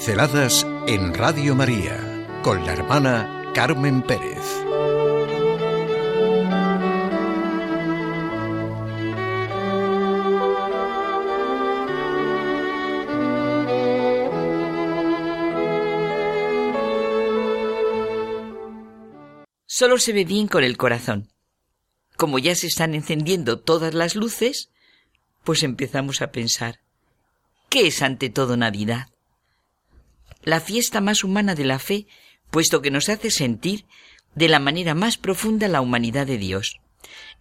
Pinceladas en Radio María con la hermana Carmen Pérez. Solo se ve bien con el corazón. Como ya se están encendiendo todas las luces, pues empezamos a pensar, ¿qué es ante todo Navidad? La fiesta más humana de la fe, puesto que nos hace sentir de la manera más profunda la humanidad de Dios.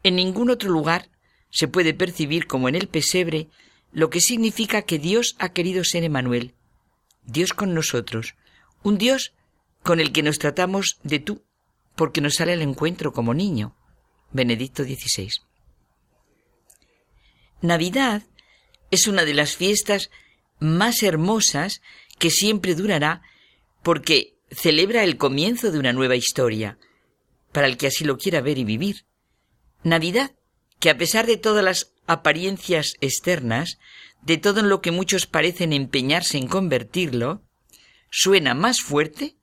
En ningún otro lugar se puede percibir como en el pesebre lo que significa que Dios ha querido ser Emanuel, Dios con nosotros, un Dios con el que nos tratamos de tú, porque nos sale al encuentro como niño. Benedicto XVI. Navidad es una de las fiestas más hermosas que siempre durará porque celebra el comienzo de una nueva historia, para el que así lo quiera ver y vivir. Navidad, que a pesar de todas las apariencias externas, de todo en lo que muchos parecen empeñarse en convertirlo, suena más fuerte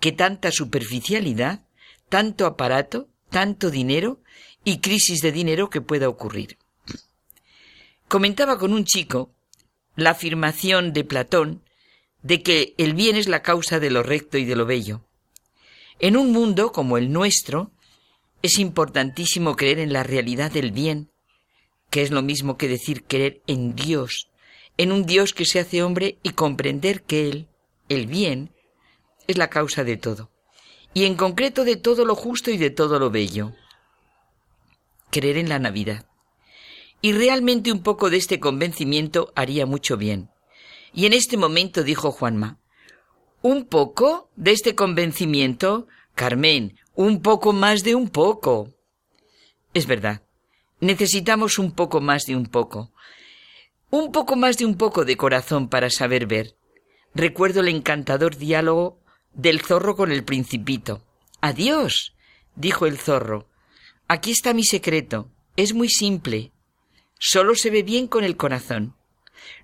que tanta superficialidad, tanto aparato, tanto dinero y crisis de dinero que pueda ocurrir. Comentaba con un chico la afirmación de Platón de que el bien es la causa de lo recto y de lo bello. En un mundo como el nuestro, es importantísimo creer en la realidad del bien, que es lo mismo que decir creer en Dios, en un Dios que se hace hombre y comprender que Él, el bien, es la causa de todo, y en concreto de todo lo justo y de todo lo bello. Creer en la Navidad. Y realmente un poco de este convencimiento haría mucho bien. Y en este momento dijo Juanma, ¿un poco de este convencimiento? Carmen, un poco más de un poco. Es verdad, necesitamos un poco más de un poco. Un poco más de un poco de corazón para saber ver. Recuerdo el encantador diálogo del zorro con el principito. Adiós, dijo el zorro. Aquí está mi secreto. Es muy simple. Solo se ve bien con el corazón.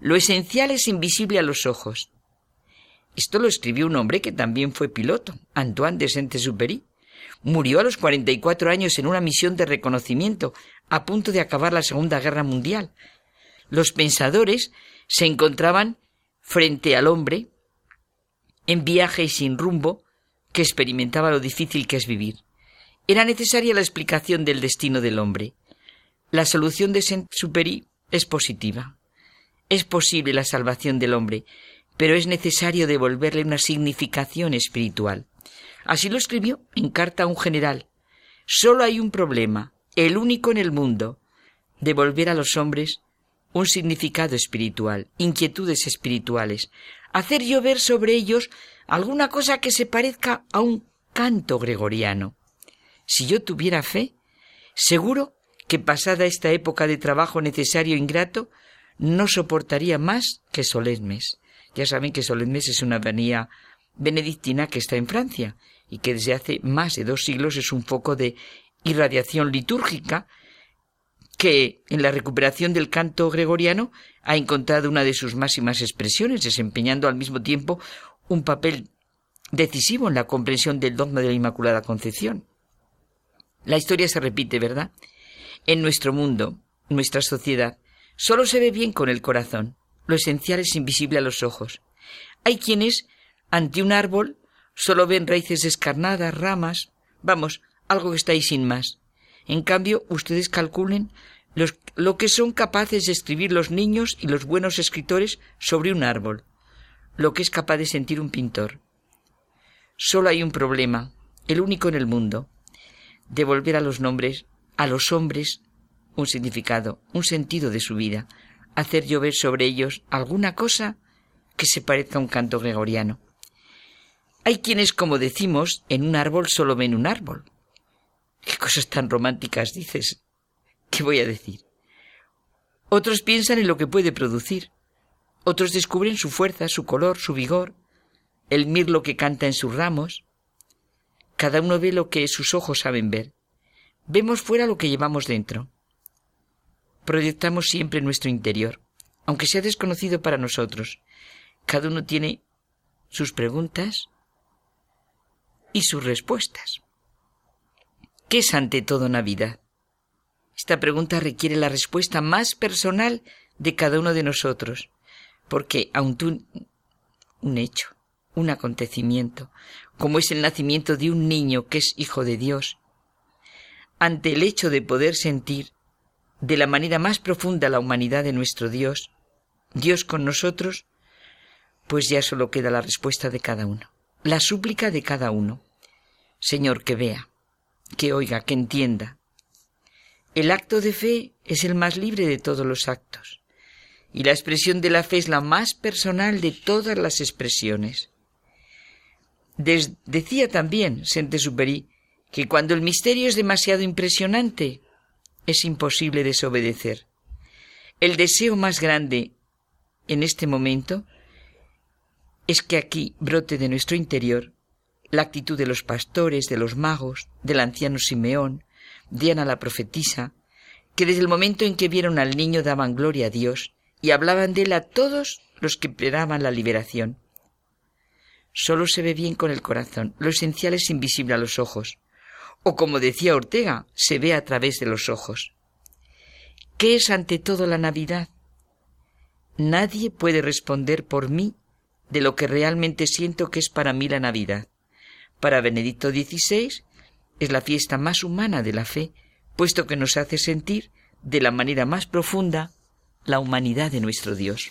Lo esencial es invisible a los ojos. Esto lo escribió un hombre que también fue piloto, Antoine de Saint-Exupéry. Murió a los 44 años en una misión de reconocimiento, a punto de acabar la Segunda Guerra Mundial. Los pensadores se encontraban frente al hombre, en viaje y sin rumbo, que experimentaba lo difícil que es vivir. Era necesaria la explicación del destino del hombre. La solución de Saint-Exupéry es positiva. Es posible la salvación del hombre, pero es necesario devolverle una significación espiritual. Así lo escribió en carta a un general. Solo hay un problema, el único en el mundo, devolver a los hombres un significado espiritual, inquietudes espirituales, hacer llover sobre ellos alguna cosa que se parezca a un canto gregoriano. Si yo tuviera fe, seguro que pasada esta época de trabajo necesario e ingrato, no soportaría más que Solemnes. Ya saben que Solemnes es una avenida benedictina que está en Francia y que desde hace más de dos siglos es un foco de irradiación litúrgica que en la recuperación del canto gregoriano ha encontrado una de sus máximas expresiones, desempeñando al mismo tiempo un papel decisivo en la comprensión del dogma de la Inmaculada Concepción. La historia se repite, ¿verdad? En nuestro mundo, nuestra sociedad, Solo se ve bien con el corazón. Lo esencial es invisible a los ojos. Hay quienes, ante un árbol, solo ven raíces descarnadas, ramas, vamos, algo que está ahí sin más. En cambio, ustedes calculen lo que son capaces de escribir los niños y los buenos escritores sobre un árbol, lo que es capaz de sentir un pintor. Solo hay un problema, el único en el mundo, devolver a los nombres, a los hombres, un significado, un sentido de su vida, hacer llover sobre ellos alguna cosa que se parezca a un canto gregoriano. Hay quienes, como decimos, en un árbol solo ven un árbol. ¿Qué cosas tan románticas dices? ¿Qué voy a decir? Otros piensan en lo que puede producir. Otros descubren su fuerza, su color, su vigor, el mirlo que canta en sus ramos. Cada uno ve lo que sus ojos saben ver. Vemos fuera lo que llevamos dentro proyectamos siempre nuestro interior, aunque sea desconocido para nosotros. Cada uno tiene sus preguntas y sus respuestas. ¿Qué es ante todo Navidad? Esta pregunta requiere la respuesta más personal de cada uno de nosotros, porque aun un hecho, un acontecimiento, como es el nacimiento de un niño que es hijo de Dios, ante el hecho de poder sentir de la manera más profunda la humanidad de nuestro Dios, Dios con nosotros, pues ya solo queda la respuesta de cada uno, la súplica de cada uno. Señor, que vea, que oiga, que entienda. El acto de fe es el más libre de todos los actos, y la expresión de la fe es la más personal de todas las expresiones. decía también Saint-Exupéry que cuando el misterio es demasiado impresionante, es imposible desobedecer. El deseo más grande en este momento es que aquí brote de nuestro interior la actitud de los pastores, de los magos, del anciano Simeón, de Ana la profetisa, que desde el momento en que vieron al niño daban gloria a Dios y hablaban de él a todos los que esperaban la liberación. Solo se ve bien con el corazón, lo esencial es invisible a los ojos o como decía Ortega, se ve a través de los ojos. ¿Qué es ante todo la Navidad? Nadie puede responder por mí de lo que realmente siento que es para mí la Navidad. Para Benedicto XVI es la fiesta más humana de la fe, puesto que nos hace sentir de la manera más profunda la humanidad de nuestro Dios.